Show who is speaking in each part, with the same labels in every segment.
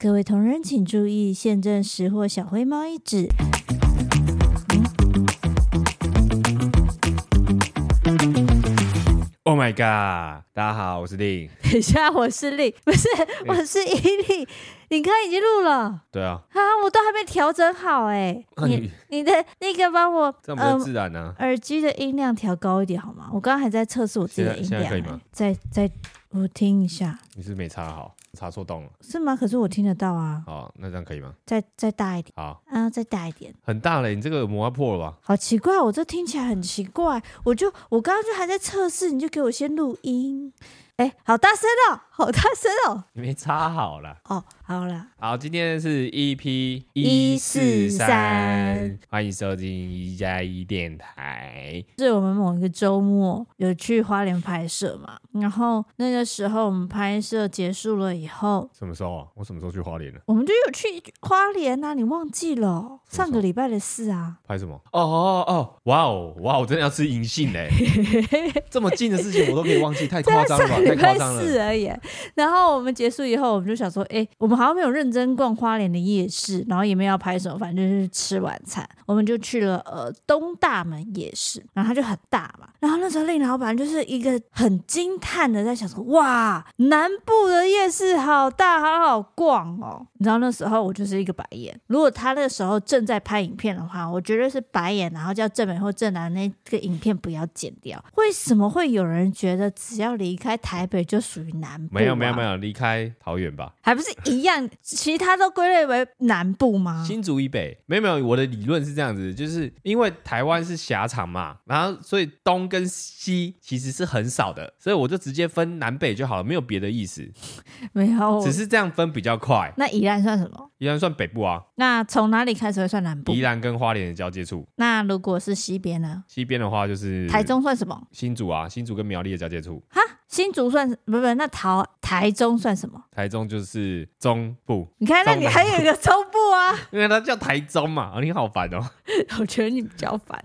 Speaker 1: 各位同仁请注意，现正识货小灰猫一指。
Speaker 2: Oh my god！大家好，我是令。
Speaker 1: 等一下，我是令，不是，我是伊利。你看，已经录了。
Speaker 2: 对啊。
Speaker 1: 啊，我都还没调整好哎。你你的那个帮我
Speaker 2: 这样比较自然呢、啊。
Speaker 1: 耳机的音量调高一点好吗？我刚刚还在测试我自己的音量。现在可以吗？再再，我听一下。
Speaker 2: 你是，是没插好。插错洞了，
Speaker 1: 是吗？可是我听得到啊。
Speaker 2: 好，那这样可以吗？
Speaker 1: 再再大一点。
Speaker 2: 好，
Speaker 1: 啊，再大一点。
Speaker 2: 很大嘞，你这个膜要破了吧？
Speaker 1: 好奇怪，我这听起来很奇怪。我就我刚刚就还在测试，你就给我先录音。哎，好大声哦，好大声哦！
Speaker 2: 你没插好了
Speaker 1: 哦，好了，
Speaker 2: 好，今天是 EP 一四三，欢迎收听一加一电台。
Speaker 1: 是我们某一个周末有去花莲拍摄嘛？然后那个时候我们拍摄结束了以后，
Speaker 2: 什么时候啊？我什么时候去花莲了？
Speaker 1: 我们就有去花莲啊，你忘记了？上个礼拜的事啊。
Speaker 2: 拍什么？哦哦哦，哇哦哇，我真的要吃银杏嘞！这么近的事情我都可以忘记，太夸张了吧？太夸张了。
Speaker 1: 是而已。然后我们结束以后，我们就想说，哎，我们好像没有认真逛花莲的夜市，然后也没有要拍什么，反正就是吃晚餐。我们就去了呃东大门夜市，然后它就很大嘛。然后那时候令老板就是一个很惊叹的在想说，哇，南部的夜市好大，好好逛哦。你知道那时候我就是一个白眼。如果他那时候正在拍影片的话，我绝对是白眼，然后叫正美或正南那个影片不要剪掉。为什么会有人觉得只要离开台北就？属于南部，
Speaker 2: 没有没有没有离开桃园吧？
Speaker 1: 还不是一样，其他都归类为南部吗？
Speaker 2: 新竹以北没有没有，我的理论是这样子，就是因为台湾是狭长嘛，然后所以东跟西其实是很少的，所以我就直接分南北就好了，没有别的意思。
Speaker 1: 没有，
Speaker 2: 只是这样分比较快。
Speaker 1: 那宜兰算什么？
Speaker 2: 宜兰算北部啊。那
Speaker 1: 从哪里开始会算南部？
Speaker 2: 宜兰跟花莲的交界处。
Speaker 1: 那如果是西边呢？
Speaker 2: 西边的话就是
Speaker 1: 台中算什么？
Speaker 2: 新竹啊，新竹跟苗栗的交界处。
Speaker 1: 哈。新竹算不不，那桃台中算什么？
Speaker 2: 台中就是中部。
Speaker 1: 你看，那你还有一个中部啊？
Speaker 2: 因为它叫台中嘛。你好烦哦。
Speaker 1: 我觉得你比较烦，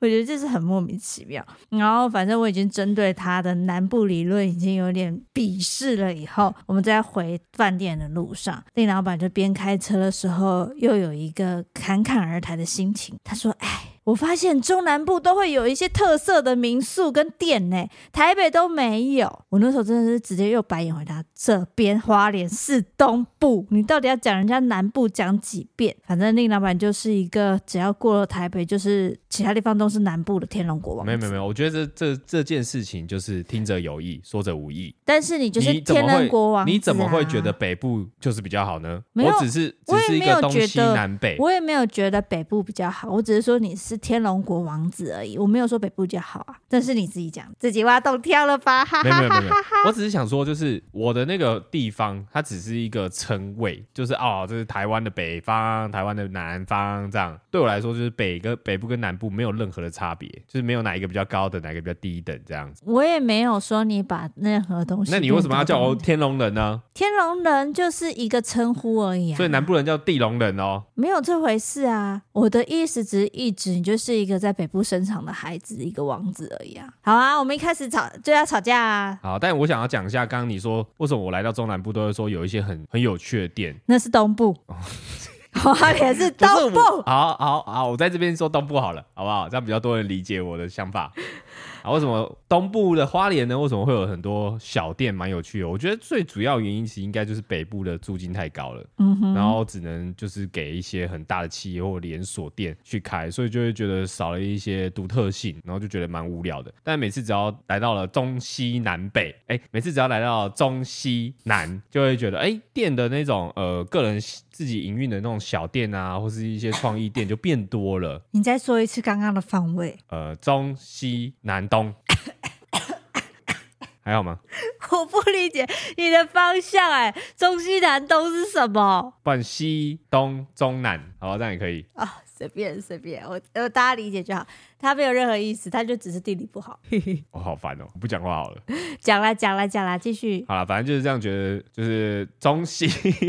Speaker 1: 我觉得这是很莫名其妙。然后反正我已经针对他的南部理论已经有点鄙视了。以后我们在回饭店的路上，令老板就边开车的时候，又有一个侃侃而谈的心情。他说：“哎。”我发现中南部都会有一些特色的民宿跟店呢，台北都没有。我那时候真的是直接又白眼回答：这边花莲是东部，你到底要讲人家南部讲几遍？反正令老板就是一个只要过了台北，就是其他地方都是南部的天龙国王。
Speaker 2: 没有没有没有，我觉得这这这件事情就是听者有意，说者无意。
Speaker 1: 但是你就是天龙国王，啊，
Speaker 2: 你怎么会觉得北部就是比较好呢？没有，我只是只是一个东西南北，
Speaker 1: 我也没有觉得北部比较好，我只是说你是。天龙国王子而已，我没有说北部就好啊，这是你自己讲，自己挖洞跳了吧？哈哈哈哈哈！
Speaker 2: 我只是想说，就是我的那个地方，它只是一个称谓，就是哦，这是台湾的北方，台湾的南方，这样对我来说，就是北跟北部跟南部没有任何的差别，就是没有哪一个比较高的，哪一个比较低等这样子。
Speaker 1: 我也没有说你把任何东西，
Speaker 2: 那你为什么要叫我天龙人呢？
Speaker 1: 天龙人就是一个称呼而已啊，
Speaker 2: 所以南部人叫地龙人哦，
Speaker 1: 没有这回事啊。我的意思只是一直就是一个在北部生长的孩子，一个王子而已啊。好啊，我们一开始吵就要吵架啊。
Speaker 2: 好，但我想要讲一下，刚刚你说为什么我来到中南部都会说有一些很很有趣的店，
Speaker 1: 那是东部，花莲是 东部。
Speaker 2: 好好好，我在这边说东部好了，好不好？这样比较多人理解我的想法。啊，为什么东部的花莲呢？为什么会有很多小店，蛮有趣的？我觉得最主要原因其实应该就是北部的租金太高了，嗯，然后只能就是给一些很大的企业或连锁店去开，所以就会觉得少了一些独特性，然后就觉得蛮无聊的。但每次只要来到了中西南北，哎，每次只要来到中西南，就会觉得哎，店的那种呃个人自己营运的那种小店啊，或是一些创意店就变多了。
Speaker 1: 你再说一次刚刚的方位，
Speaker 2: 呃，中西南。东 还好吗？
Speaker 1: 我不理解你的方向哎，中西南东是什么？
Speaker 2: 不，西东中南，好，这样也可以
Speaker 1: 啊，随便随便，我呃大家理解就好，他没有任何意思，他就只是地理不好。
Speaker 2: 我、哦、好烦哦，我不讲话好了，
Speaker 1: 讲啦讲啦讲啦，继续。
Speaker 2: 好了，反正就是这样，觉得就是中西，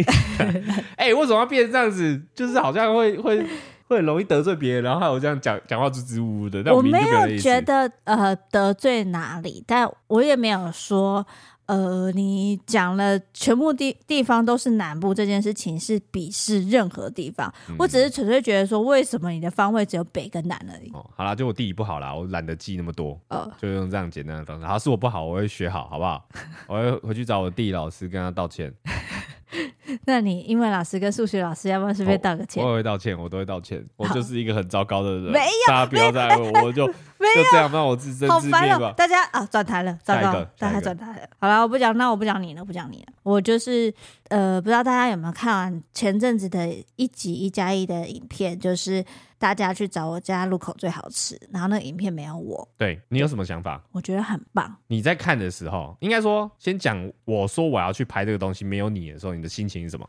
Speaker 2: 哎、欸，为什么要变成这样子？就是好像会会。会很容易得罪别人，然后还有这样讲讲话支支吾吾的。但我，
Speaker 1: 我没有觉得呃得罪哪里，但我也没有说呃，你讲了全部地地方都是南部这件事情是鄙视任何地方，嗯、我只是纯粹觉得说，为什么你的方位只有北跟南而已？
Speaker 2: 哦，好啦，就我地理不好啦，我懒得记那么多，
Speaker 1: 呃，
Speaker 2: 就用这样简单的方式。好，是我不好，我会学好，好不好？我会回去找我地理老师跟他道歉。
Speaker 1: 那你英文老师跟数学老师要不要顺便道个歉？
Speaker 2: 我也会道歉，我都会道歉。我就是一个很糟糕的人，
Speaker 1: 没有，
Speaker 2: 大家不要再问我，我就就这样让我自生自灭吧。
Speaker 1: 大家啊，转台了，糟糕，大家转台了。好了，我不讲，那我不讲你了，不讲你了。我就是呃，不知道大家有没有看完前阵子的一集一加一的影片，就是。大家去找我家路口最好吃，然后那个影片没有我。
Speaker 2: 对，你有什么想法？
Speaker 1: 我觉得很棒。
Speaker 2: 你在看的时候，应该说先讲，我说我要去拍这个东西，没有你的时候，你的心情是什么？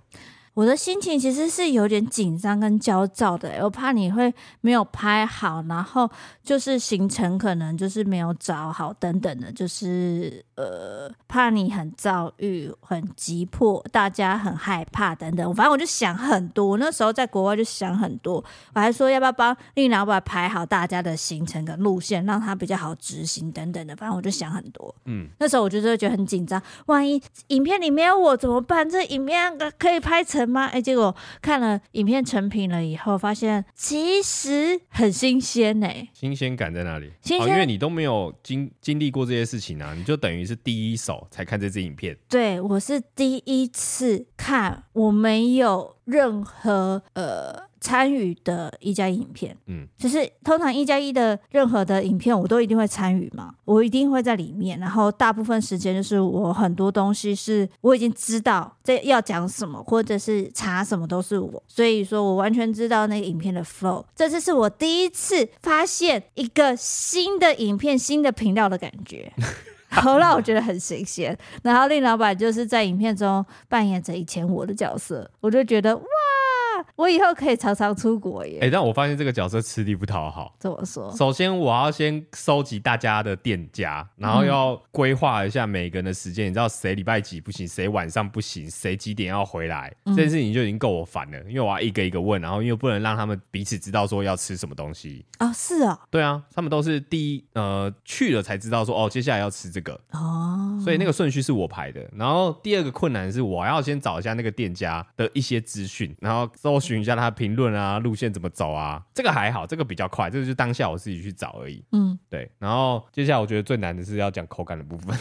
Speaker 1: 我的心情其实是有点紧张跟焦躁的，我怕你会没有拍好，然后就是行程可能就是没有找好等等的，就是呃怕你很躁郁、很急迫，大家很害怕等等。反正我就想很多，那时候在国外就想很多，我还说要不要帮丽老板排好大家的行程跟路线，让他比较好执行等等的。反正我就想很多，嗯，那时候我就是觉得很紧张，万一影片里没有我怎么办？这影片可以拍成。吗？哎，结果看了影片成品了以后，发现其实很新鲜呢。
Speaker 2: 新鲜感在哪里？
Speaker 1: 新鲜，
Speaker 2: 哦，因为你都没有经经历过这些事情啊，你就等于是第一手才看这支影片。
Speaker 1: 对，我是第一次看，我没有任何呃。参与的一加一影片，嗯，就是通常一加一的任何的影片，我都一定会参与嘛，我一定会在里面。然后大部分时间就是我很多东西是我已经知道这要讲什么，或者是查什么都是我，所以说我完全知道那个影片的 flow。这次是我第一次发现一个新的影片、新的频道的感觉，后让我觉得很新鲜。然后令老板就是在影片中扮演着以前我的角色，我就觉得哇。我以后可以常常出国耶！
Speaker 2: 哎、欸，但我发现这个角色吃力不讨好。
Speaker 1: 怎么说？
Speaker 2: 首先，我要先收集大家的店家，然后要规划一下每个人的时间。嗯、你知道谁礼拜几不行，谁晚上不行，谁几点要回来？嗯、这件事情就已经够我烦了，因为我要一个一个问，然后又不能让他们彼此知道说要吃什么东西。
Speaker 1: 哦，是啊、哦，
Speaker 2: 对啊，他们都是第一呃去了才知道说哦，接下来要吃这个哦，所以那个顺序是我排的。然后第二个困难是我要先找一下那个店家的一些资讯，然后搜寻一下他评论啊，路线怎么走啊？这个还好，这个比较快，这个就当下我自己去找而已。嗯，对。然后接下来我觉得最难的是要讲口感的部分。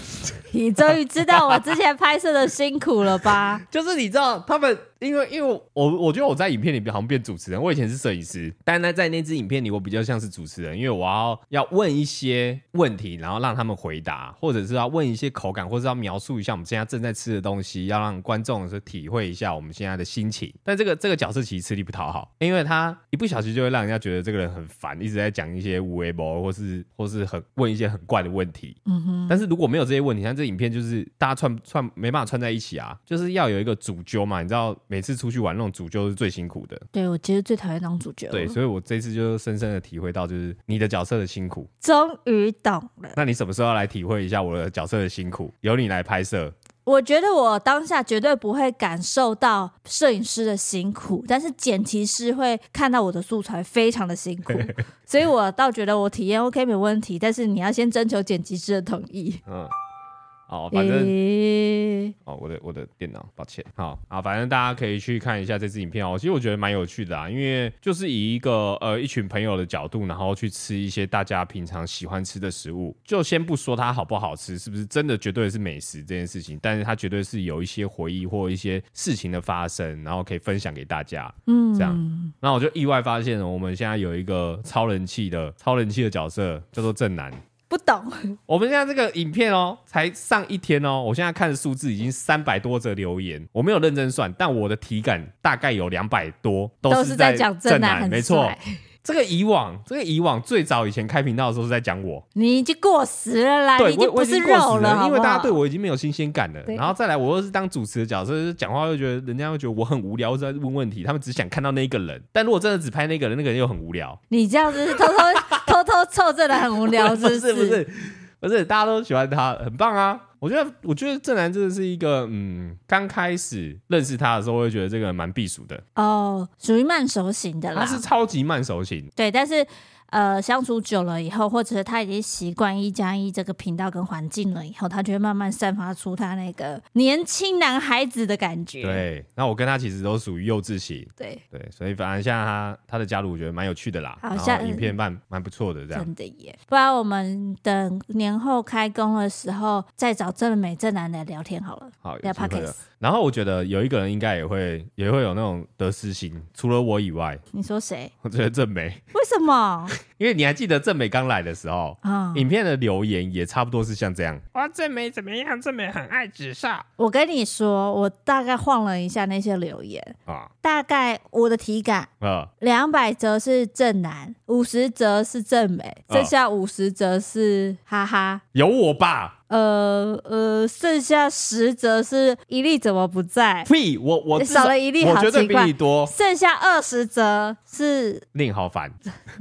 Speaker 1: 你终于知道我之前拍摄的辛苦了吧？
Speaker 2: 就是你知道他们。因为，因为我我觉得我在影片里好像变主持人。我以前是摄影师，但呢，在那支影片里，我比较像是主持人，因为我要要问一些问题，然后让他们回答，或者是要问一些口感，或者是要描述一下我们现在正在吃的东西，要让观众是体会一下我们现在的心情。但这个这个角色其实吃力不讨好，因为他一不小心就会让人家觉得这个人很烦，一直在讲一些无微博，或是或是很问一些很怪的问题。嗯哼。但是如果没有这些问题，像这影片就是大家串串没办法串在一起啊，就是要有一个主揪嘛，你知道每次出去玩那种。主揪是最辛苦的，
Speaker 1: 对，我其实最讨厌当主角。
Speaker 2: 对，所以我这次就深深的体会到，就是你的角色的辛苦。
Speaker 1: 终于懂了。
Speaker 2: 那你什么时候要来体会一下我的角色的辛苦？由你来拍摄。
Speaker 1: 我觉得我当下绝对不会感受到摄影师的辛苦，但是剪辑师会看到我的素材非常的辛苦，所以我倒觉得我体验 OK 没问题，但是你要先征求剪辑师的同意。嗯。
Speaker 2: 哦，反正、欸、哦，我的我的电脑，抱歉。好啊，反正大家可以去看一下这支影片哦。其实我觉得蛮有趣的啊，因为就是以一个呃一群朋友的角度，然后去吃一些大家平常喜欢吃的食物。就先不说它好不好吃，是不是真的绝对是美食这件事情，但是它绝对是有一些回忆或一些事情的发生，然后可以分享给大家。嗯，这样。那我就意外发现，我们现在有一个超人气的超人气的角色，叫做正南。
Speaker 1: 不懂，
Speaker 2: 我们现在这个影片哦，才上一天哦，我现在看的数字已经三百多则留言，我没有认真算，但我的体感大概有两百多，都是在讲正南，没错。这个以往，这个以往最早以前开频道的时候是在讲我，
Speaker 1: 你已经过时了啦，
Speaker 2: 对，
Speaker 1: 你已经不是肉了，好不好？
Speaker 2: 因为大家对我已经没有新鲜感了。然后再来，我又是当主持的角色，讲话又觉得人家会觉得我很无聊，在问问题，他们只想看到那一个人。但如果真的只拍那个人，那个人又很无聊。
Speaker 1: 你这样子偷偷凑这的很无聊，是不是？
Speaker 2: 不是，不是，大家都喜欢他，很棒啊。我觉得，我觉得正南真的是一个，嗯，刚开始认识他的时候，我会觉得这个蛮避暑的。
Speaker 1: 哦，属于慢熟型的啦。
Speaker 2: 他是超级慢熟型。
Speaker 1: 对，但是呃相处久了以后，或者是他已经习惯一加一这个频道跟环境了以后，他就会慢慢散发出他那个年轻男孩子的感觉。
Speaker 2: 对，那我跟他其实都属于幼稚型。
Speaker 1: 对
Speaker 2: 对，所以反正像他他的加入，我觉得蛮有趣的啦。好像影片蛮蛮不错的，这样。
Speaker 1: 真的耶！不然我们等年后开工的时候再找正美正男来聊天好了。
Speaker 2: 好，聊 podcast。然后我觉得有一个人应该也会也会有那种得失心，除了我以外。
Speaker 1: 你说谁？
Speaker 2: 我觉得正美。
Speaker 1: 为什么？
Speaker 2: 因为你还记得正美刚来的时候，啊、嗯，影片的留言也差不多是像这样。哇，正美怎么样？正美很爱直少。
Speaker 1: 我跟你说，我大概晃了一下那些留言啊，大概我的体感啊，两百则是正男，五十则是正美，剩下五十则是哈哈。
Speaker 2: 有我吧？
Speaker 1: 呃呃，剩下十则是一粒怎么不在？
Speaker 2: 屁，我我
Speaker 1: 少了一粒。
Speaker 2: 我觉得比你多。
Speaker 1: 剩下二十则是
Speaker 2: 令好烦，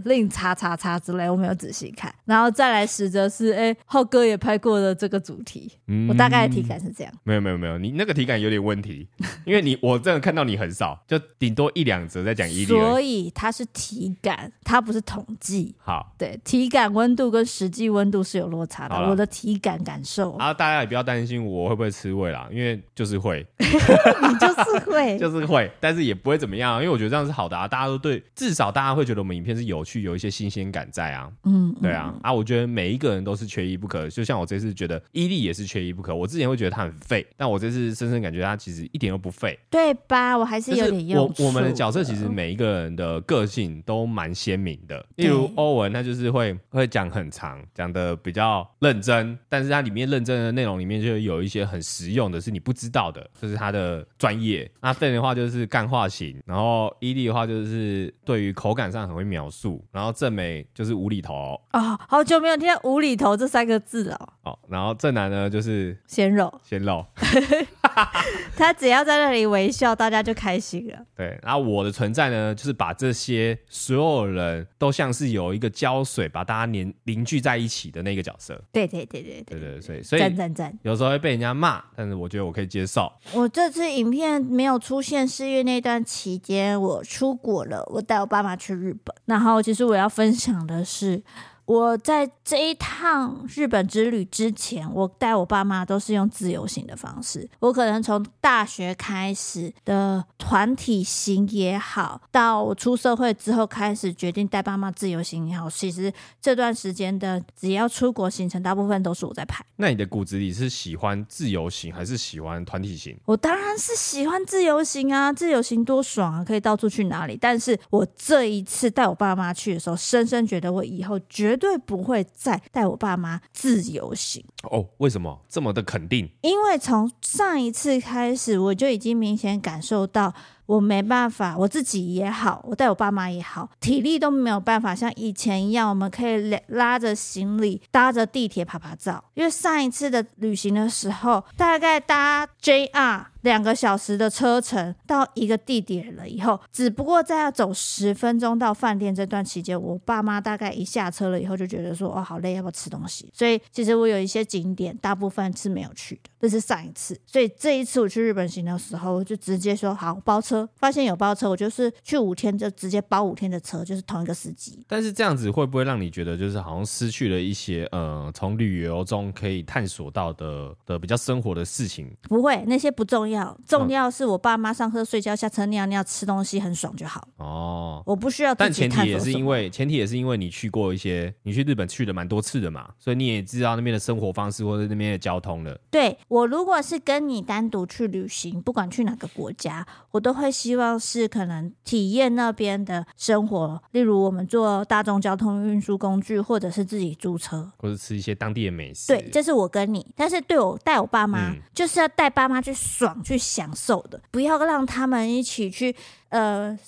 Speaker 1: 令叉叉叉之类，我没有仔细看。然后再来十则是，哎、欸，浩哥也拍过的这个主题，嗯、我大概的体感是这样。
Speaker 2: 没有没有没有，你那个体感有点问题，因为你我真的看到你很少，就顶多一两则在讲一粒。
Speaker 1: 所以它是体感，它不是统计。
Speaker 2: 好，
Speaker 1: 对，体感温度跟实际温度是有落差的。我的体感感。
Speaker 2: 然后大家也不要担心我会不会吃味啦，因为就是会，
Speaker 1: 你就是会，
Speaker 2: 就是会，但是也不会怎么样，因为我觉得这样是好的啊，大家都对，至少大家会觉得我们影片是有趣，有一些新鲜感在啊，嗯，对啊，啊，我觉得每一个人都是缺一不可，就像我这次觉得伊利也是缺一不可，我之前会觉得他很废，但我这次深深感觉他其实一点都不废，
Speaker 1: 对吧？我还是有点用。
Speaker 2: 我我们的角色其实每一个人的个性都蛮鲜明的，例如欧文，他就是会会讲很长，讲的比较认真，但是他。里面认证的内容里面就有一些很实用的，是你不知道的，这、就是他的专业。那费的话就是干化型，然后伊利的话就是对于口感上很会描述，然后正美就是无厘头
Speaker 1: 哦，好久没有听到无厘头这三个字哦。
Speaker 2: 哦，然后正南呢就是
Speaker 1: 鲜肉，
Speaker 2: 鲜肉，
Speaker 1: 他只要在那里微笑，大家就开心了。
Speaker 2: 对，然后我的存在呢，就是把这些所有人都像是有一个胶水把大家黏凝聚在一起的那个角色。
Speaker 1: 对对对对
Speaker 2: 对对。所以，所以赞赞赞！有时候会被人家骂，但是我觉得我可以接受。
Speaker 1: 我这次影片没有出现是因为那段期间，我出国了，我带我爸妈去日本。然后，其实我要分享的是。我在这一趟日本之旅之前，我带我爸妈都是用自由行的方式。我可能从大学开始的团体行也好，到我出社会之后开始决定带爸妈自由行也好，其实这段时间的只要出国行程，大部分都是我在排。
Speaker 2: 那你的骨子里是喜欢自由行还是喜欢团体行？
Speaker 1: 我当然是喜欢自由行啊，自由行多爽啊，可以到处去哪里。但是我这一次带我爸妈去的时候，深深觉得我以后绝。绝对不会再带我爸妈自由行
Speaker 2: 哦。为什么这么的肯定？
Speaker 1: 因为从上一次开始，我就已经明显感受到。我没办法，我自己也好，我带我爸妈也好，体力都没有办法像以前一样，我们可以拉着行李，搭着地铁趴趴走。因为上一次的旅行的时候，大概搭 JR 两个小时的车程到一个地点了以后，只不过在要走十分钟到饭店这段期间，我爸妈大概一下车了以后就觉得说，哦，好累，要不要吃东西？所以其实我有一些景点，大部分是没有去的，这是上一次。所以这一次我去日本行的时候，我就直接说好包车。发现有包车，我就是去五天就直接包五天的车，就是同一个司机。
Speaker 2: 但是这样子会不会让你觉得就是好像失去了一些呃，从旅游中可以探索到的的比较生活的事情？
Speaker 1: 不会，那些不重要，重要是我爸妈上车睡觉、下车尿尿、吃东西很爽就好。哦，我不需要。
Speaker 2: 但前提也是因为前提也是因为你去过一些，你去日本去了蛮多次的嘛，所以你也知道那边的生活方式或者那边的交通了。
Speaker 1: 对，我如果是跟你单独去旅行，不管去哪个国家，我都会希望是可能体验那边的生活，例如我们坐大众交通运输工具，或者是自己租车，
Speaker 2: 或者吃一些当地的美食。
Speaker 1: 对，这是我跟你，但是对我带我爸妈，嗯、就是要带爸妈去爽去享受的，不要让他们一起去呃。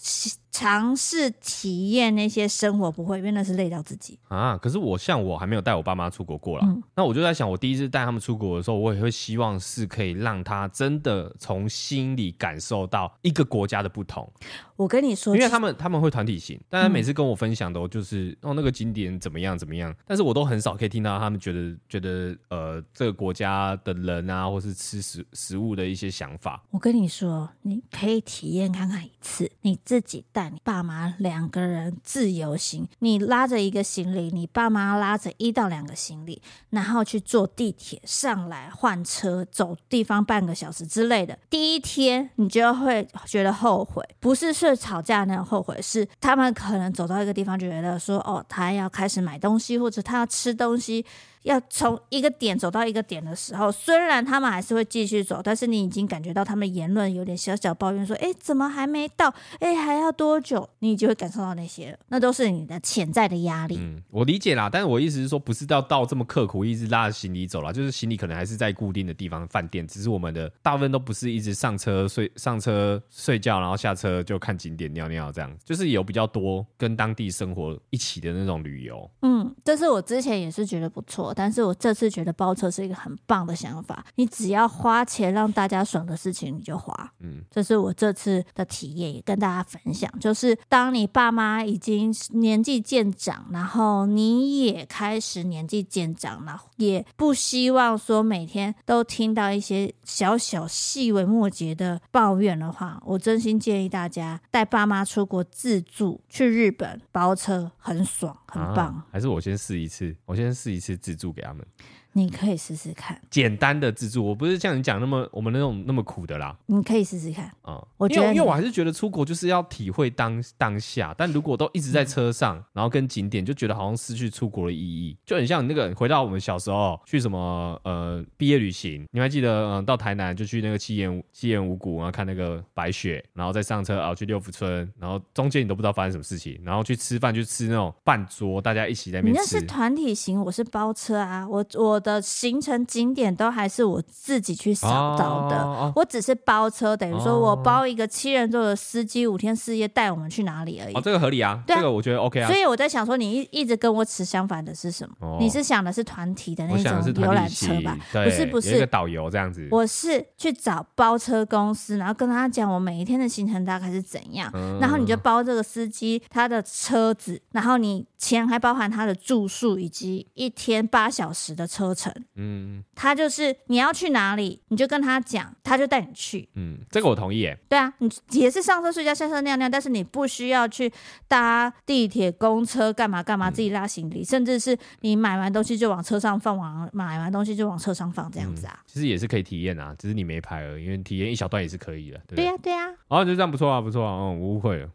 Speaker 1: 尝试体验那些生活，不会，因为那是累到自己
Speaker 2: 啊。可是我像我还没有带我爸妈出国过啦。嗯、那我就在想，我第一次带他们出国的时候，我也会希望是可以让他真的从心里感受到一个国家的不同。
Speaker 1: 我跟你说，
Speaker 2: 因为他们他们会团体行，但他每次跟我分享的，就是、嗯、哦那个景点怎么样怎么样，但是我都很少可以听到他们觉得觉得呃这个国家的人啊，或是吃食食物的一些想法。
Speaker 1: 我跟你说，你可以体验看看一次。你自己带你爸妈两个人自由行，你拉着一个行李，你爸妈拉着一到两个行李，然后去坐地铁上来换车走地方半个小时之类的。第一天你就会觉得后悔，不是说吵架那种后悔，是他们可能走到一个地方就觉得说，哦，他要开始买东西，或者他要吃东西。要从一个点走到一个点的时候，虽然他们还是会继续走，但是你已经感觉到他们言论有点小小抱怨，说：“哎，怎么还没到？哎，还要多久？”你就会感受到那些，那都是你的潜在的压力。
Speaker 2: 嗯，我理解啦，但是我意思是说，不是到到这么刻苦，一直拉着行李走了，就是行李可能还是在固定的地方饭店，只是我们的大部分都不是一直上车睡上车睡觉，然后下车就看景点尿尿这样，就是有比较多跟当地生活一起的那种旅游。
Speaker 1: 嗯，这是我之前也是觉得不错。但是我这次觉得包车是一个很棒的想法，你只要花钱让大家爽的事情，你就花。嗯，这是我这次的体验，也跟大家分享。就是当你爸妈已经年纪渐长，然后你也开始年纪渐长，然后也不希望说每天都听到一些小小细微末节的抱怨的话，我真心建议大家带爸妈出国自助，去日本包车，很爽，很棒。啊，
Speaker 2: 还是我先试一次，我先试一次自助给他们。
Speaker 1: 你可以试试看
Speaker 2: 简单的自助，我不是像你讲那么我们那种那么苦的啦。
Speaker 1: 你可以试试看
Speaker 2: 啊，嗯、我觉得因为，我还是觉得出国就是要体会当当下，但如果都一直在车上，嗯、然后跟景点，就觉得好像失去出国的意义，就很像那个回到我们小时候去什么呃毕业旅行，你还记得嗯到台南就去那个七言七言五谷，然后看那个白雪，然后再上车啊去六福村，然后中间你都不知道发生什么事情，然后去吃饭就吃那种半桌大家一起在那边吃。
Speaker 1: 你那是团体型，我是包车啊，我我。的行程景点都还是我自己去找到的，哦、我只是包车，等于说我包一个七人座的司机，五天四夜带我们去哪里而已。
Speaker 2: 哦，这个合理啊，对啊，这个我觉得 OK 啊。
Speaker 1: 所以我在想说，你一一直跟我持相反的是什么？哦、你是想的是团体的那种游览车吧？不是不是，
Speaker 2: 一个导游这样子。
Speaker 1: 我是去找包车公司，然后跟他讲我每一天的行程大概是怎样，嗯、然后你就包这个司机他的车子，然后你钱还包含他的住宿以及一天八小时的车。程，嗯，他就是你要去哪里，你就跟他讲，他就带你去。
Speaker 2: 嗯，这个我同意耶。
Speaker 1: 对啊，你也是上车睡觉，下车尿尿，但是你不需要去搭地铁、公车干嘛干嘛，自己拉行李，嗯、甚至是你买完东西就往车上放，往买完东西就往车上放，这样子啊、嗯。
Speaker 2: 其实也是可以体验啊，只是你没拍而已，因为体验一小段也是可以的。对，
Speaker 1: 对呀，对呀。
Speaker 2: 哦，就这样不错啊，不错啊，嗯，我误会了。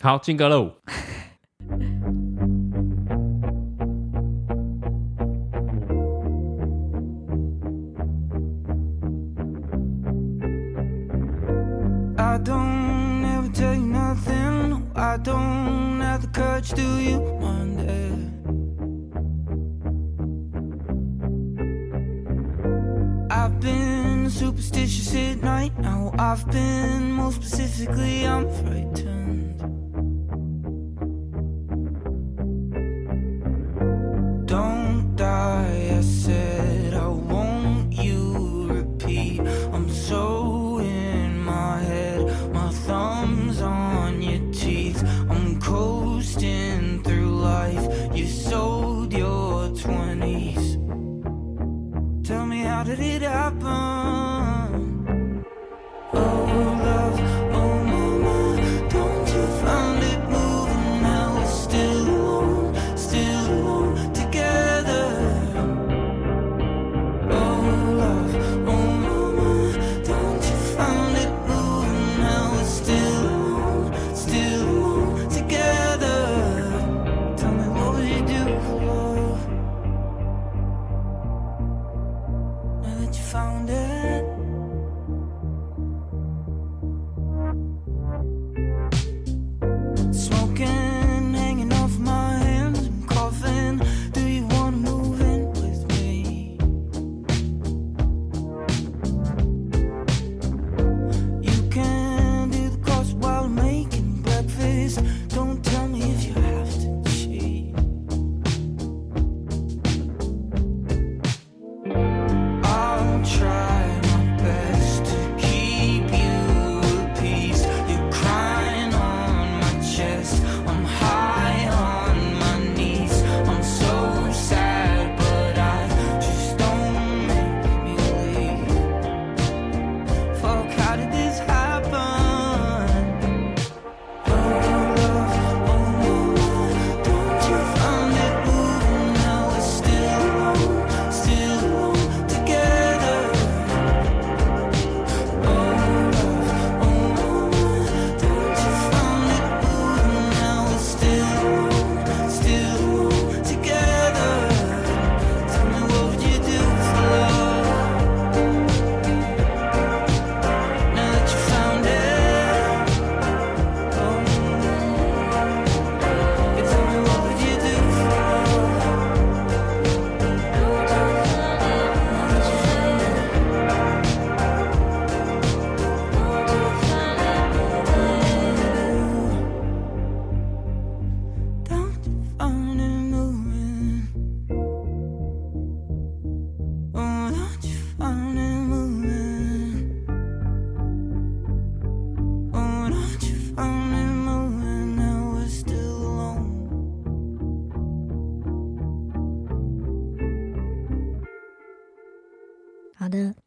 Speaker 2: 好，进歌喽。I don't ever tell you nothing. I don't have the courage to you wonder. I've been superstitious at night. Now I've been more specifically, I'm frightened.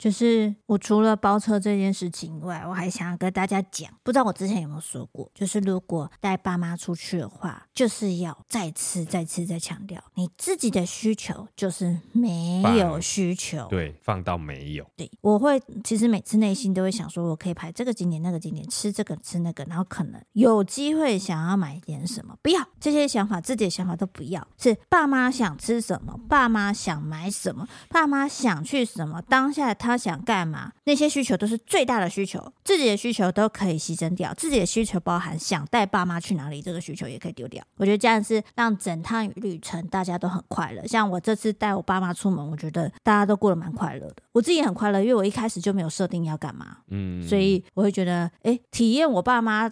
Speaker 1: 就是我除了包车这件事情以外，我还想要跟大家讲，不知道我之前有没有说过，就是如果带爸妈出去的话，就是要再次、再次、再强调，你自己的需求就是没有需求，
Speaker 2: 对，放到没有。
Speaker 1: 对，我会其实每次内心都会想说，我可以排这个景点、那个景点，吃这个吃那个，然后可能有机会想要买点什么，不要这些想法，自己的想法都不要，是爸妈想吃什么，爸妈想买什么，爸妈想去什么，当下他想干嘛，那些需求都是最大的需求，自己的需求都可以牺牲掉，自己的需求包含想带爸妈去哪里，这个需求也可以丢掉。我觉得这样是让整趟旅程大家都很快乐。像我这次带我爸妈出门，我觉得大家都过得蛮快乐的，我自己也很快乐，因为我一开始就没有设定要干嘛，嗯，所以我会觉得，哎，体验我爸妈。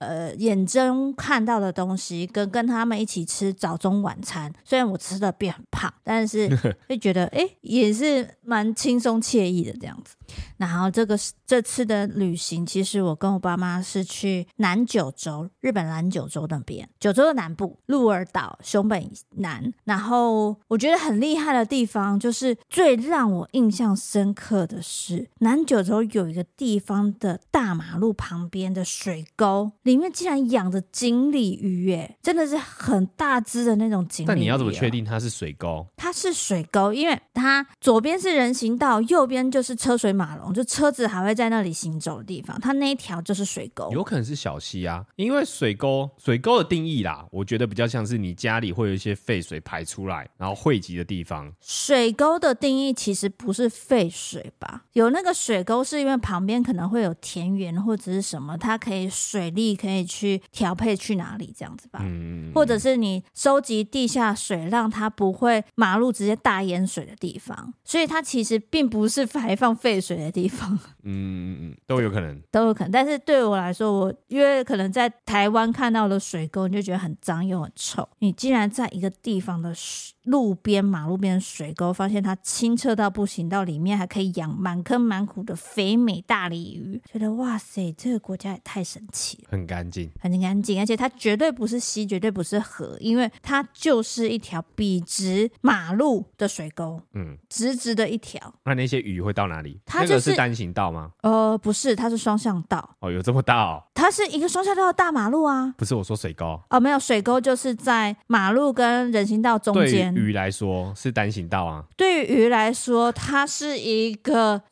Speaker 1: 呃，眼中看到的东西，跟跟他们一起吃早中晚餐，虽然我吃的变很胖，但是 会觉得哎，也是蛮轻松惬意的这样子。然后这个这次的旅行，其实我跟我爸妈是去南九州，日本南九州那边，九州的南部，鹿儿岛、熊本以南。然后我觉得很厉害的地方，就是最让我印象深刻的是，南九州有一个地方的大马路旁边的水沟。里面竟然养着锦鲤鱼，耶，真的是很大只的那种锦鲤鱼。
Speaker 2: 但你要怎么确定它是水沟？
Speaker 1: 它是水沟，因为它左边是人行道，右边就是车水马龙，就车子还会在那里行走的地方。它那一条就是水沟，
Speaker 2: 有可能是小溪啊。因为水沟，水沟的定义啦，我觉得比较像是你家里会有一些废水排出来，然后汇集的地方。
Speaker 1: 水沟的定义其实不是废水吧？有那个水沟是因为旁边可能会有田园或者是什么，它可以水利。可以去调配去哪里这样子吧，嗯，或者是你收集地下水，让它不会马路直接大淹水的地方，所以它其实并不是排放废水的地方，
Speaker 2: 嗯嗯嗯，都有可能，
Speaker 1: 都有可能。但是对我来说，我因为可能在台湾看到的水沟，你就觉得很脏又很臭。你竟然在一个地方的水。路边马路边的水沟，发现它清澈到不行，到里面还可以养满坑满谷的肥美大鲤鱼，觉得哇塞，这个国家也太神奇了，
Speaker 2: 很干净，
Speaker 1: 很干净，而且它绝对不是溪，绝对不是河，因为它就是一条笔直马路的水沟，嗯，直直的一条。
Speaker 2: 那那些鱼会到哪里？它就是、那个是单行道吗？
Speaker 1: 呃，不是，它是双向道。
Speaker 2: 哦，有这么大哦？
Speaker 1: 它是一个双向道的大马路啊。
Speaker 2: 不是，我说水沟。
Speaker 1: 哦，没有，水沟就是在马路跟人行道中间。
Speaker 2: 鱼来说是单行道啊，
Speaker 1: 对于鱼来说，它是一个。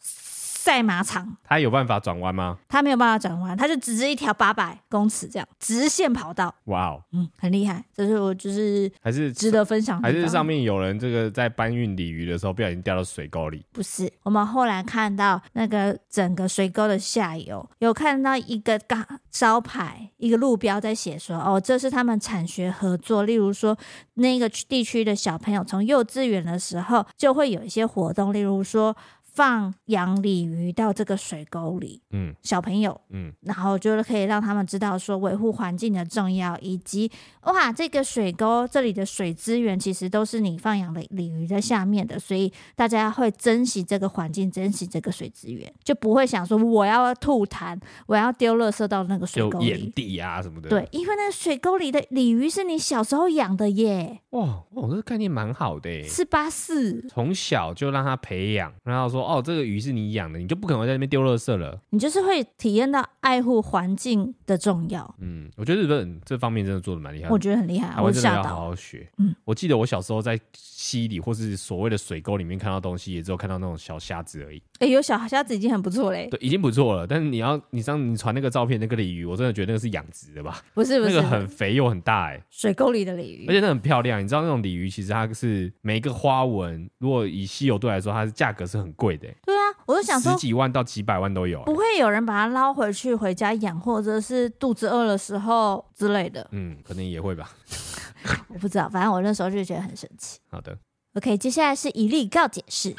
Speaker 1: 赛马场，
Speaker 2: 它有办法转弯吗？
Speaker 1: 它没有办法转弯，它就只是一条八百公尺这样直线跑道。
Speaker 2: 哇哦，
Speaker 1: 嗯，很厉害，这是我就是还是值得分享，
Speaker 2: 还是上面有人这个在搬运鲤鱼的时候不小心掉到水沟里？
Speaker 1: 不是，我们后来看到那个整个水沟的下游，有看到一个大招牌，一个路标在写说，哦，这是他们产学合作，例如说那个地区的小朋友从幼稚园的时候就会有一些活动，例如说。放养鲤鱼到这个水沟里，嗯，小朋友，嗯，然后就是可以让他们知道说维护环境的重要，以及哇，这个水沟这里的水资源其实都是你放养的鲤鱼在下面的，所以大家会珍惜这个环境，珍惜这个水资源，就不会想说我要吐痰，我要丢垃圾到那个水沟里，
Speaker 2: 眼地啊什么的。
Speaker 1: 对，因为那个水沟里的鲤鱼是你小时候养的耶。
Speaker 2: 哇，哇，这个概念蛮好的，
Speaker 1: 四八四，
Speaker 2: 从小就让他培养，然后说。哦，这个鱼是你养的，你就不可能在那边丢垃圾了。
Speaker 1: 你就是会体验到爱护环境的重要。
Speaker 2: 嗯，我觉得日本这方面真的做的蛮厉害。
Speaker 1: 我觉得很厉害，
Speaker 2: 我真的要好好学。嗯，我记得我小时候在溪里或是所谓的水沟里面看到东西，也只有看到那种小虾子而已。
Speaker 1: 哎，有小虾子已经很不错嘞。
Speaker 2: 对，已经不错了。但是你要你上你传那个照片，那个鲤鱼，我真的觉得那个是养殖的吧？
Speaker 1: 不是，不是，
Speaker 2: 那个很肥又很大哎。
Speaker 1: 水沟里的鲤鱼，
Speaker 2: 而且那很漂亮。你知道那种鲤鱼，其实它是每一个花纹，如果以稀有度来说，它是价格是很贵的。
Speaker 1: 对啊。我就想说，
Speaker 2: 十几万到几百万都有，
Speaker 1: 不会有人把它捞回去回家养，或者是肚子饿的时候之类的。
Speaker 2: 嗯，可能也会吧，
Speaker 1: 我不知道，反正我那时候就觉得很神奇。
Speaker 2: 好的
Speaker 1: ，OK，接下来是一例告解室。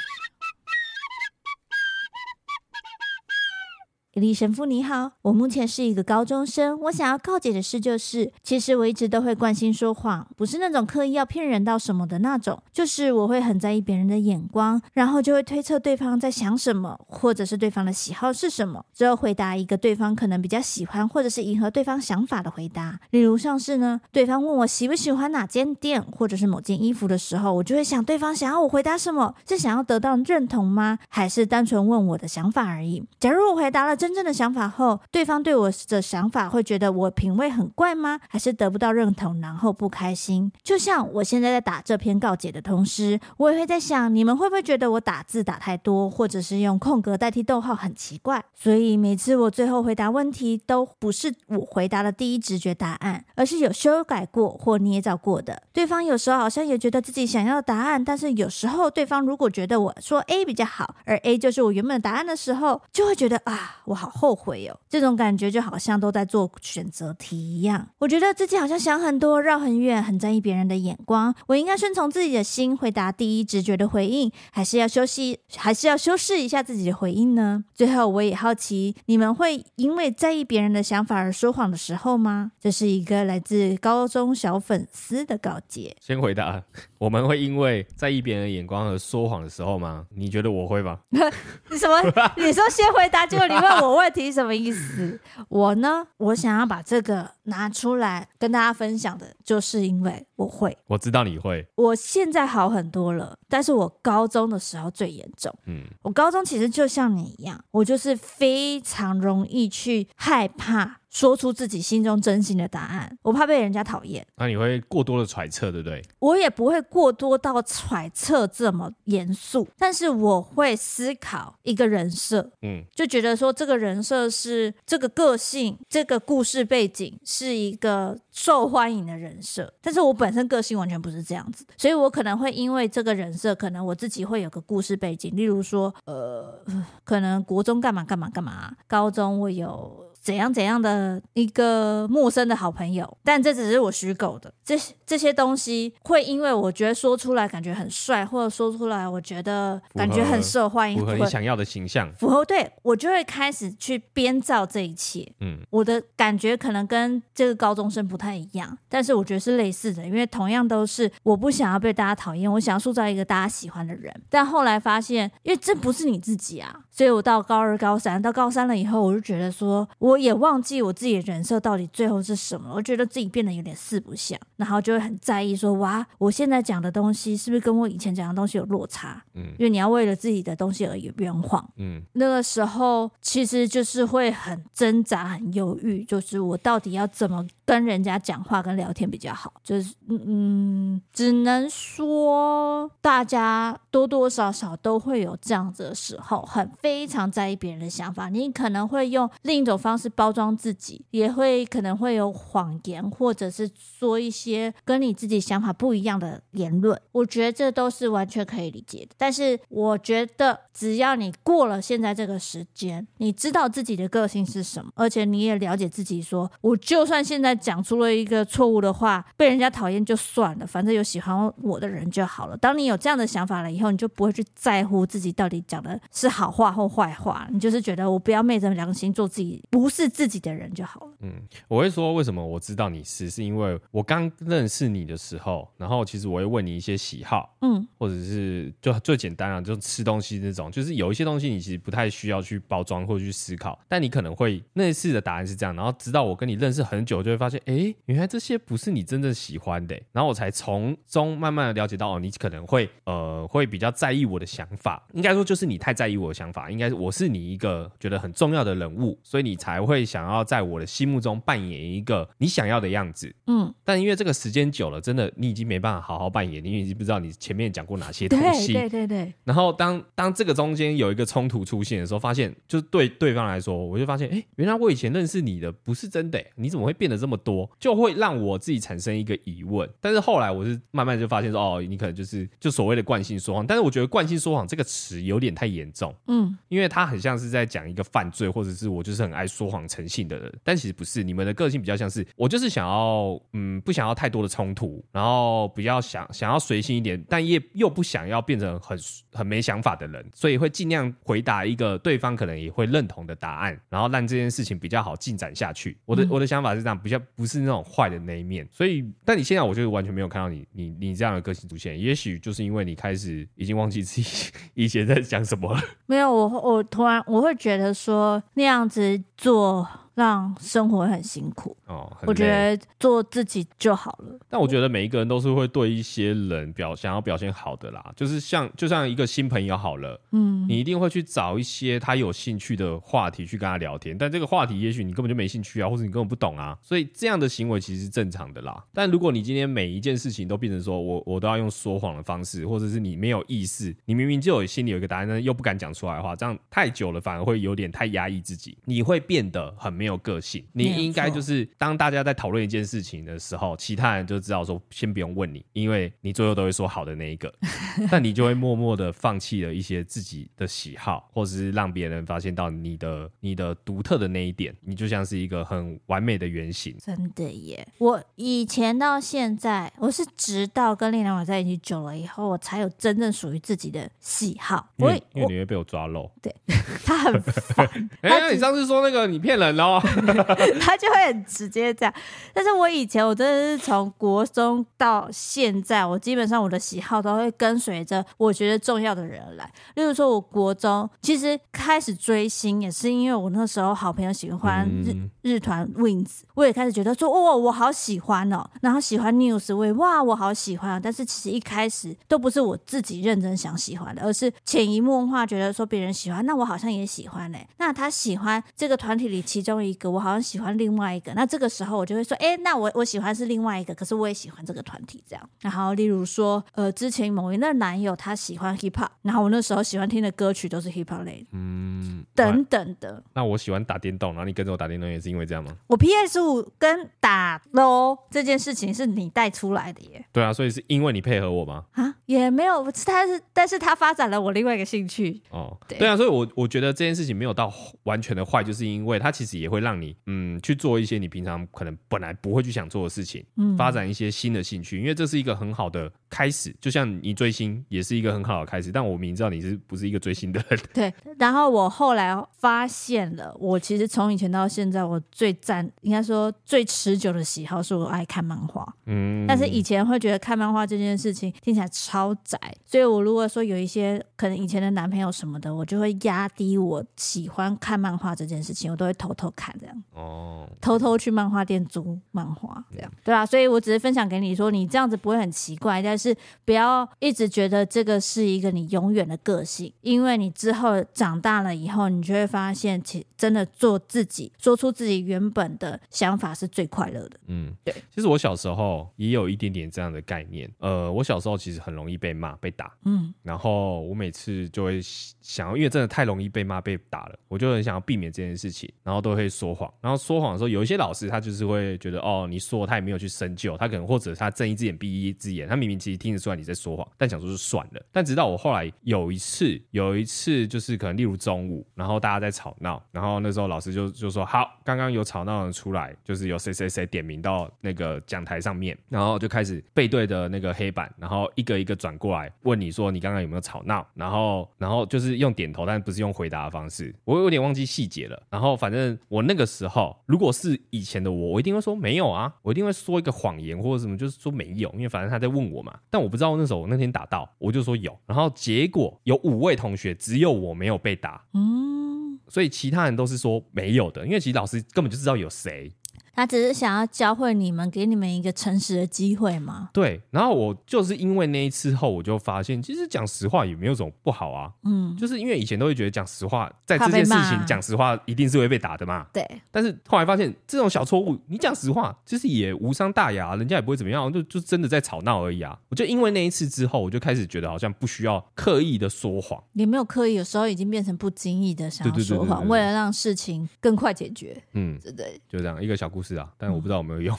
Speaker 1: 伊丽神父你好，我目前是一个高中生，我想要告解的事就是，其实我一直都会惯性说谎，不是那种刻意要骗人到什么的那种，就是我会很在意别人的眼光，然后就会推测对方在想什么，或者是对方的喜好是什么，之后回答一个对方可能比较喜欢，或者是迎合对方想法的回答。例如像是呢，对方问我喜不喜欢哪间店，或者是某件衣服的时候，我就会想对方想要我回答什么，是想要得到认同吗？还是单纯问我的想法而已？假如我回答了。真正的想法后，对方对我的想法会觉得我品味很怪吗？还是得不到认同，然后不开心？就像我现在在打这篇告解的同时，我也会在想，你们会不会觉得我打字打太多，或者是用空格代替逗号很奇怪？所以每次我最后回答问题，都不是我回答的第一直觉答案，而是有修改过或捏造过的。对方有时候好像也觉得自己想要答案，但是有时候对方如果觉得我说 A 比较好，而 A 就是我原本的答案的时候，就会觉得啊。我好后悔哦，这种感觉就好像都在做选择题一样。我觉得自己好像想很多，绕很远，很在意别人的眼光。我应该顺从自己的心，回答第一直觉的回应，还是要休息，还是要修饰一下自己的回应呢？最后，我也好奇，你们会因为在意别人的想法而说谎的时候吗？这是一个来自高中小粉丝的告诫。
Speaker 2: 先回答，我们会因为在意别人的眼光而说谎的时候吗？你觉得我会吗？
Speaker 1: 你 什么？你说先回答，结果你问。我问题什么意思？我呢，我想要把这个拿出来跟大家分享的，就是因为我会，
Speaker 2: 我知道你会。
Speaker 1: 我现在好很多了，但是我高中的时候最严重。嗯，我高中其实就像你一样，我就是非常容易去害怕。说出自己心中真心的答案，我怕被人家讨厌。
Speaker 2: 那你会过多的揣测，对不对？
Speaker 1: 我也不会过多到揣测这么严肃，但是我会思考一个人设，嗯，就觉得说这个人设是这个个性，这个故事背景是一个受欢迎的人设，但是我本身个性完全不是这样子，所以我可能会因为这个人设，可能我自己会有个故事背景，例如说，呃，可能国中干嘛干嘛干嘛，高中我有。怎样怎样的一个陌生的好朋友，但这只是我虚构的。这这些东西会因为我觉得说出来感觉很帅，或者说出来我觉得感觉很受欢迎，
Speaker 2: 符合你想要的形象，
Speaker 1: 符合，对，我就会开始去编造这一切。嗯，我的感觉可能跟这个高中生不太一样，但是我觉得是类似的，因为同样都是我不想要被大家讨厌，我想要塑造一个大家喜欢的人。但后来发现，因为这不是你自己啊，所以我到高二、高三，到高三了以后，我就觉得说。我也忘记我自己的人设到底最后是什么，我觉得自己变得有点四不像，然后就会很在意说，哇，我现在讲的东西是不是跟我以前讲的东西有落差？嗯，因为你要为了自己的东西而圆谎。嗯，那个时候其实就是会很挣扎、很犹豫，就是我到底要怎么跟人家讲话、跟聊天比较好？就是嗯，只能说大家多多少少都会有这样子的时候，很非常在意别人的想法，你可能会用。另一种方式包装自己，也会可能会有谎言，或者是说一些跟你自己想法不一样的言论。我觉得这都是完全可以理解的。但是我觉得，只要你过了现在这个时间，你知道自己的个性是什么，而且你也了解自己说，说我就算现在讲出了一个错误的话，被人家讨厌就算了，反正有喜欢我的人就好了。当你有这样的想法了以后，你就不会去在乎自己到底讲的是好话或坏话，你就是觉得我不要昧着良心做自己。不是自己的人就好了。
Speaker 2: 嗯，我会说为什么我知道你是，是因为我刚认识你的时候，然后其实我会问你一些喜好，嗯，或者是就最简单啊，就吃东西那种，就是有一些东西你其实不太需要去包装或者去思考，但你可能会类似的答案是这样，然后直到我跟你认识很久，就会发现，哎，原来这些不是你真正喜欢的，然后我才从中慢慢的了解到，哦，你可能会呃会比较在意我的想法，应该说就是你太在意我的想法，应该我是你一个觉得很重要的人物，所以你。才会想要在我的心目中扮演一个你想要的样子，嗯，但因为这个时间久了，真的你已经没办法好好扮演，你已经不知道你前面讲过哪些东西，
Speaker 1: 对对对对。
Speaker 2: 然后当当这个中间有一个冲突出现的时候，发现就是对对方来说，我就发现，哎，原来我以前认识你的不是真的，你怎么会变得这么多？就会让我自己产生一个疑问。但是后来我是慢慢就发现说，哦，你可能就是就所谓的惯性说谎。但是我觉得惯性说谎这个词有点太严重，嗯，
Speaker 1: 嗯，
Speaker 2: 因为他很像是在讲一个犯罪，或者是我就是很爱说谎成性的人，但其实不是，你们的个性比较像是我就是想要，嗯，不想要太多的冲突，然后比较想想要随性一点，但也又不想要变成很很没想法的人，所以会尽量回答一个对方可能也会认同的答案，然后让这件事情比较好进展下去。我的、嗯、我的想法是这样，比较不是那种坏的那一面，所以，但你现在我觉得完全没有看到你你你这样的个性出现，也许就是因为你开始已经忘记自己 以前在讲什么了。
Speaker 1: 没有，我我突然我会觉得说那样子做。让生活很辛苦哦，我觉得做自己就好了。
Speaker 2: 但我觉得每一个人都是会对一些人表想要表现好的啦，就是像就像一个新朋友好了，嗯，你一定会去找一些他有兴趣的话题去跟他聊天。但这个话题也许你根本就没兴趣啊，或者你根本不懂啊，所以这样的行为其实是正常的啦。但如果你今天每一件事情都变成说我我都要用说谎的方式，或者是你没有意识，你明明就有心里有一个答案，但又不敢讲出来的话，这样太久了反而会有点太压抑自己，你会变得很没有。有个性，你应该就是当大家在讨论一件事情的时候，其他人就知道说，先不用问你，因为你最后都会说好的那一个，但你就会默默的放弃了一些自己的喜好，或者是让别人发现到你的你的独特的那一点，你就像是一个很完美的原型。
Speaker 1: 真的耶！我以前到现在，我是直到跟丽娘在一起久了以后，我才有真正属于自己的喜好。
Speaker 2: 因为因为你会被我抓漏，
Speaker 1: 对 他很烦。
Speaker 2: 哎、欸，你上次说那个你骗人哦。
Speaker 1: 他就会很直接这样，但是我以前我真的是从国中到现在，我基本上我的喜好都会跟随着我觉得重要的人来。例如说，我国中其实开始追星也是因为我那时候好朋友喜欢日、嗯、日团 Wings，我也开始觉得说哇，我好喜欢哦。然后喜欢 News，我也哇，我好喜欢啊。但是其实一开始都不是我自己认真想喜欢的，而是潜移默化觉得说别人喜欢，那我好像也喜欢嘞。那他喜欢这个团体里其中一个，我好像喜欢另外一个，那这个时候我就会说，哎，那我我喜欢是另外一个，可是我也喜欢这个团体这样。然后例如说，呃，之前某一任男友他喜欢 hip hop，然后我那时候喜欢听的歌曲都是 hip hop 类的，嗯，等等的。
Speaker 2: 那我喜欢打电动，然后你跟着我打电动也是因为这样吗？
Speaker 1: 我 PS 五跟打咯这件事情是你带出来的耶。
Speaker 2: 对啊，所以是因为你配合我吗？
Speaker 1: 啊，也没有，他是，但是他发展了我另外一个兴趣。
Speaker 2: 哦，对，对啊，所以我我觉得这件事情没有到完全的坏，就是因为他其实也会让你，嗯。嗯，去做一些你平常可能本来不会去想做的事情，嗯，发展一些新的兴趣，因为这是一个很好的开始。就像你追星也是一个很好的开始，但我明知道你是不是一个追星的人。
Speaker 1: 对，然后我后来发现了，我其实从以前到现在，我最赞，应该说最持久的喜好是我爱看漫画。嗯，但是以前会觉得看漫画这件事情听起来超宅，所以我如果说有一些可能以前的男朋友什么的，我就会压低我喜欢看漫画这件事情，我都会偷偷看这样。哦。偷偷去漫画店租漫画，这样对啊，所以我只是分享给你说，你这样子不会很奇怪，但是不要一直觉得这个是一个你永远的个性，因为你之后长大了以后，你就会发现，其真的做自己，说出自己原本的想法是最快乐的。嗯，对。
Speaker 2: 其实我小时候也有一点点这样的概念，呃，我小时候其实很容易被骂、被打，嗯，然后我每次就会想要，因为真的太容易被骂、被打了，我就很想要避免这件事情，然后都会说谎，然后。说谎的时候，有一些老师他就是会觉得哦，你说他也没有去深究，他可能或者他睁一只眼闭一只眼，他明明其实听得出来你在说谎，但想说就算了。但直到我后来有一次，有一次就是可能例如中午，然后大家在吵闹，然后那时候老师就就说好，刚刚有吵闹的出来，就是有谁谁谁点名到那个讲台上面，然后就开始背对着那个黑板，然后一个一个转过来问你说你刚刚有没有吵闹，然后然后就是用点头，但不是用回答的方式，我有点忘记细节了。然后反正我那个时候。如果是以前的我，我一定会说没有啊，我一定会说一个谎言或者什么，就是说没有，因为反正他在问我嘛。但我不知道那时候我那天打到，我就说有，然后结果有五位同学，只有我没有被打，嗯，所以其他人都是说没有的，因为其实老师根本就知道有谁。
Speaker 1: 他只是想要教会你们，给你们一个诚实的机会吗？
Speaker 2: 对。然后我就是因为那一次后，我就发现，其实讲实话也没有什么不好啊。嗯，就是因为以前都会觉得讲实话，在这件事情讲实话一定是会被打的嘛。
Speaker 1: 对。
Speaker 2: 但是后来发现，这种小错误，你讲实话其实也无伤大雅，人家也不会怎么样，就就真的在吵闹而已啊。我就因为那一次之后，我就开始觉得好像不需要刻意的说谎。
Speaker 1: 也没有刻意，有时候已经变成不经意的想要说谎，为了让事情更快解决。嗯，对对，
Speaker 2: 就这样一个小故事。啊，但我不知道有没有用。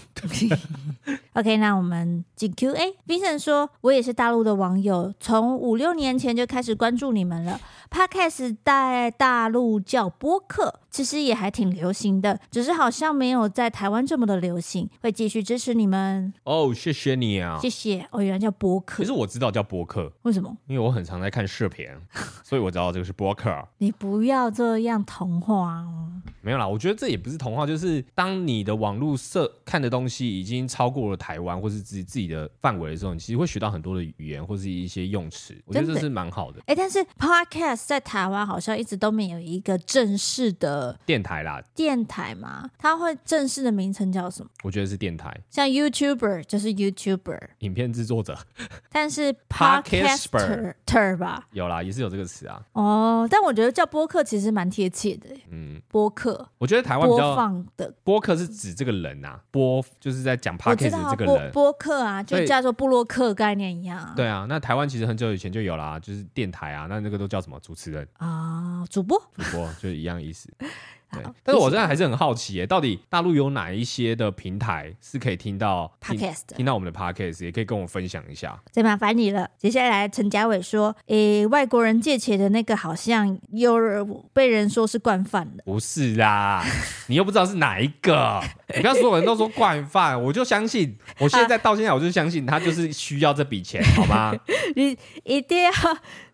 Speaker 1: OK，那我们进 Q&A。Vincent 说：“我也是大陆的网友，从五六年前就开始关注你们了。Podcast 在大陆叫播客，其实也还挺流行的，只是好像没有在台湾这么的流行。会继续支持你们。”
Speaker 2: 哦，谢谢你啊，
Speaker 1: 谢谢。哦，原来叫播客。
Speaker 2: 其实我知道叫播客，
Speaker 1: 为什么？
Speaker 2: 因为我很常在看视频，所以我知道这个是播客。
Speaker 1: 你不要这样童话哦。
Speaker 2: 没有啦，我觉得这也不是童话，就是当你的网络社看的东西已经超过了台湾或是自己自己的范围的时候，你其实会学到很多的语言或是一些用词，我觉得这是蛮好的。
Speaker 1: 哎，但是 Podcast 在台湾好像一直都没有一个正式的
Speaker 2: 电台啦，
Speaker 1: 电台嘛，它会正式的名称叫什么？
Speaker 2: 我觉得是电台，
Speaker 1: 像 YouTuber 就是 YouTuber，
Speaker 2: 影片制作者，
Speaker 1: 但是 Podcaster 吧，
Speaker 2: 有啦，也是有这个词啊。
Speaker 1: 哦，但我觉得叫播客其实蛮贴切的，嗯，播客，
Speaker 2: 我觉得台湾比较
Speaker 1: 播放的。
Speaker 2: 播客是指这个人啊，播就是在讲 Podcast 这个人，
Speaker 1: 播客啊，就叫做布洛克概念一样啊。
Speaker 2: 对啊，那台湾其实很久以前就有啦，就是电台啊，那那个都叫什么主持人
Speaker 1: 啊，主播，
Speaker 2: 主播就是一样意思。对，但是我现在还是很好奇耶，到底大陆有哪一些的平台是可以听到
Speaker 1: podcast，
Speaker 2: 听到我们的 podcast，也可以跟我分享一下。
Speaker 1: 最麻烦你了。接下来，陈家伟说：“诶，外国人借钱的那个好像有人被人说是惯犯了。”
Speaker 2: 不是啦，你又不知道是哪一个。你不要所有人都说惯犯，我就相信。我现在到现在，我就相信他就是需要这笔钱，好吗？
Speaker 1: 你一定要。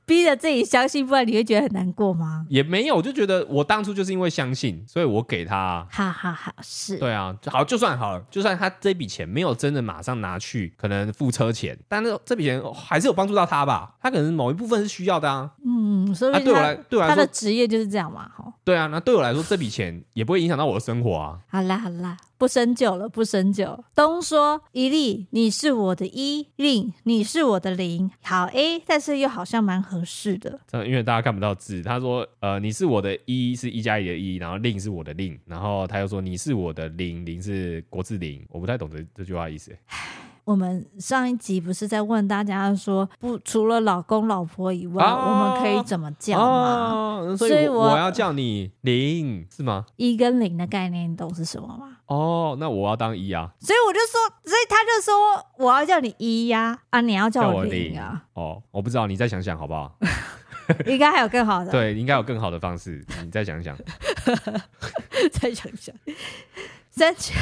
Speaker 1: 逼着自己相信，不然你会觉得很难过吗？
Speaker 2: 也没有，我就觉得我当初就是因为相信，所以我给他。
Speaker 1: 哈哈哈，是。
Speaker 2: 对啊，好，就算好了，就算他这笔钱没有真的马上拿去，可能付车钱，但是这笔钱还是有帮助到他吧？他可能某一部分是需要的啊。
Speaker 1: 嗯，所以他、啊、
Speaker 2: 对我来，对我来说，
Speaker 1: 他的职业就是这样嘛，哈。
Speaker 2: 对啊，那对我来说，这笔钱也不会影响到我的生活啊。
Speaker 1: 好啦，好啦。不深究了，不深究。东说一粒，你是我的一，令你是我的零，好 A，但是又好像蛮合适的。
Speaker 2: 这因为大家看不到字，他说呃，你是我的一是一加一的一，然后令是我的令，然后他又说你是我的零，零是国字零，我不太懂这这句话意思。
Speaker 1: 我们上一集不是在问大家说，不除了老公老婆以外，哦、我们可以怎么叫吗？
Speaker 2: 哦、所以我，我要叫你零是吗？
Speaker 1: 一跟零的概念你懂是什么吗？
Speaker 2: 哦，那我要当一啊。
Speaker 1: 所以我就说，所以他就说我要叫你一呀，啊，啊你要叫我零啊。
Speaker 2: 哦，我不知道，你再想想好不好？
Speaker 1: 应该还有更好的。
Speaker 2: 对，应该有更好的方式，你再想想，
Speaker 1: 再想想。三千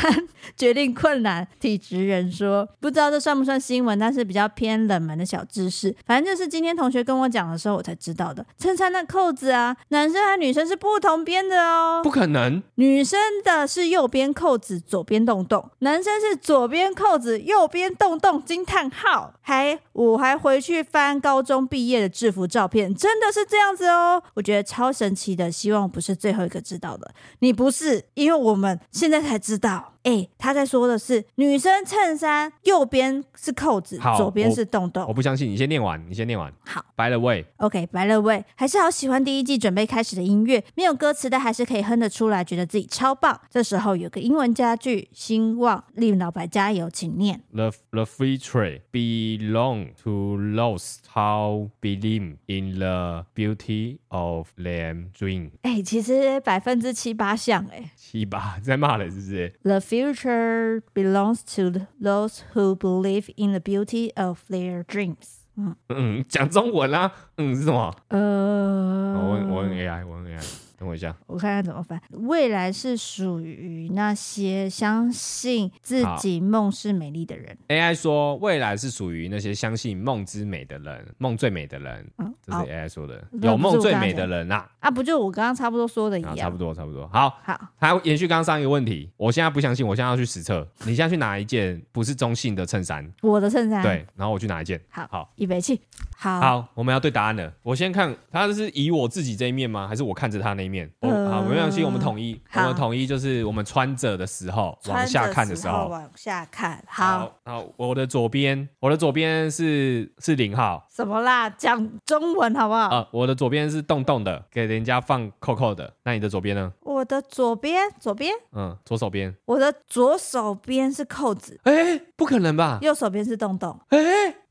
Speaker 1: 决定困难，体质人说不知道这算不算新闻，但是比较偏冷门的小知识。反正就是今天同学跟我讲的时候，我才知道的。衬衫的扣子啊，男生和女生是不同边的哦。
Speaker 2: 不可能，
Speaker 1: 女生的是右边扣子左边洞洞，男生是左边扣子右边洞洞。惊叹号！还我还回去翻高中毕业的制服照片，真的是这样子哦。我觉得超神奇的，希望不是最后一个知道的。你不是，因为我们现在才。知道，哎、欸，他在说的是女生衬衫右边是扣子，左边是洞洞。
Speaker 2: 我，我不相信，你先念完，你先念完。
Speaker 1: 好
Speaker 2: ，By the way，OK，By、
Speaker 1: okay, the way，还是好喜欢第一季准备开始的音乐，没有歌词的还是可以哼得出来，觉得自己超棒。这时候有个英文佳句，希望令老白加油，请念。
Speaker 2: The the free trade belong to those who believe in the beauty of their dream。
Speaker 1: 哎、欸，其实百分之七八像，哎，
Speaker 2: 七八在骂了，是不是
Speaker 1: ？The future belongs to those who believe in the beauty of their dreams。嗯
Speaker 2: 嗯，讲中文啦、啊。嗯，是什么？
Speaker 1: 呃，
Speaker 2: 我问我问 AI，我问 AI。 等我一下，
Speaker 1: 我看看怎么翻。未来是属于那些相信自己梦是美丽的人。
Speaker 2: AI 说，未来是属于那些相信梦之美的人，梦最美的人。嗯，这是 AI 说的。有梦最美的人啊！
Speaker 1: 啊，不就我刚刚差不多说的一样？
Speaker 2: 差不多，差不多。好，
Speaker 1: 好，
Speaker 2: 还延续刚刚上一个问题。我现在不相信，我现在要去实测。你现在去拿一件不是中性的衬衫，
Speaker 1: 我的衬衫。
Speaker 2: 对，然后我去拿一件。
Speaker 1: 好，
Speaker 2: 好，
Speaker 1: 预备起。好，
Speaker 2: 好，我们要对答案了。我先看，他是以我自己这一面吗？还是我看着他那一面？呃、好，没关系，我们统一。我们统一就是我们穿着的时候往下看的时候，
Speaker 1: 往下看。好，
Speaker 2: 好，我的左边，我的左边是是零号。
Speaker 1: 什么啦？讲中文好不好？啊、
Speaker 2: 呃，我的左边是洞洞的，给人家放扣扣的。那你的左边呢？
Speaker 1: 我的左边，左边，
Speaker 2: 嗯，左手边。
Speaker 1: 我的左手边是扣子。
Speaker 2: 哎，不可能吧？
Speaker 1: 右手边是洞洞。
Speaker 2: 哎。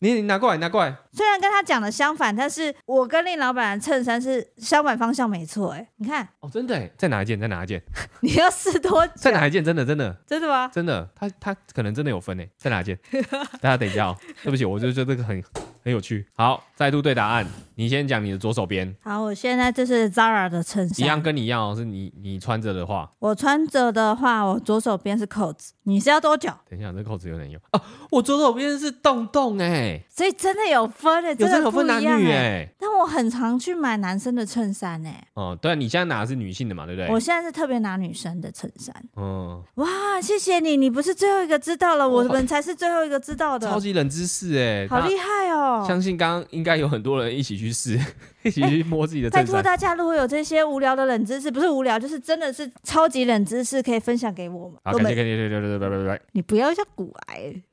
Speaker 2: 你你拿过来，拿过来。
Speaker 1: 虽然跟他讲的相反，但是我跟令老板的衬衫是相反方向，没错。哎，你看，
Speaker 2: 哦，真的哎，再拿一件，再拿一件。
Speaker 1: 你要试多久？
Speaker 2: 再拿一件，真的，真的，
Speaker 1: 真的吗？
Speaker 2: 真的，他他可能真的有分哎，再拿一件。大家等一下哦，对不起，我就觉得这个很很有趣。好，再度对答案，你先讲你的左手边。
Speaker 1: 好，我现在这是 Zara 的衬衫，
Speaker 2: 一样跟你一样哦，是你你穿着的话，
Speaker 1: 我穿着的话，我左手边是扣子，你是要多久？
Speaker 2: 等一下，这扣子有点用哦，我左手边是洞洞哎，
Speaker 1: 所以真的有分哎，有
Speaker 2: 这有分男女哎。
Speaker 1: 但我很常去买男生的衬衫哎。
Speaker 2: 哦，对，你现在拿的是女性的嘛，对不对？
Speaker 1: 我现在是特别拿女生的衬衫。
Speaker 2: 嗯，
Speaker 1: 哇，谢谢你，你不是最后一个知道了，我们才是最后一个知道的。
Speaker 2: 超级冷知识哎，
Speaker 1: 好厉害哦！
Speaker 2: 相信刚刚应该有很多人一起去试，一起去摸自己的欸。
Speaker 1: 拜托大家，如果有这些无聊的冷知识，不是无聊，就是真的是超级冷知识，可以分享给我们。
Speaker 2: 好，感谢感谢，对对对对，拜拜拜拜。
Speaker 1: 你不要像古癌。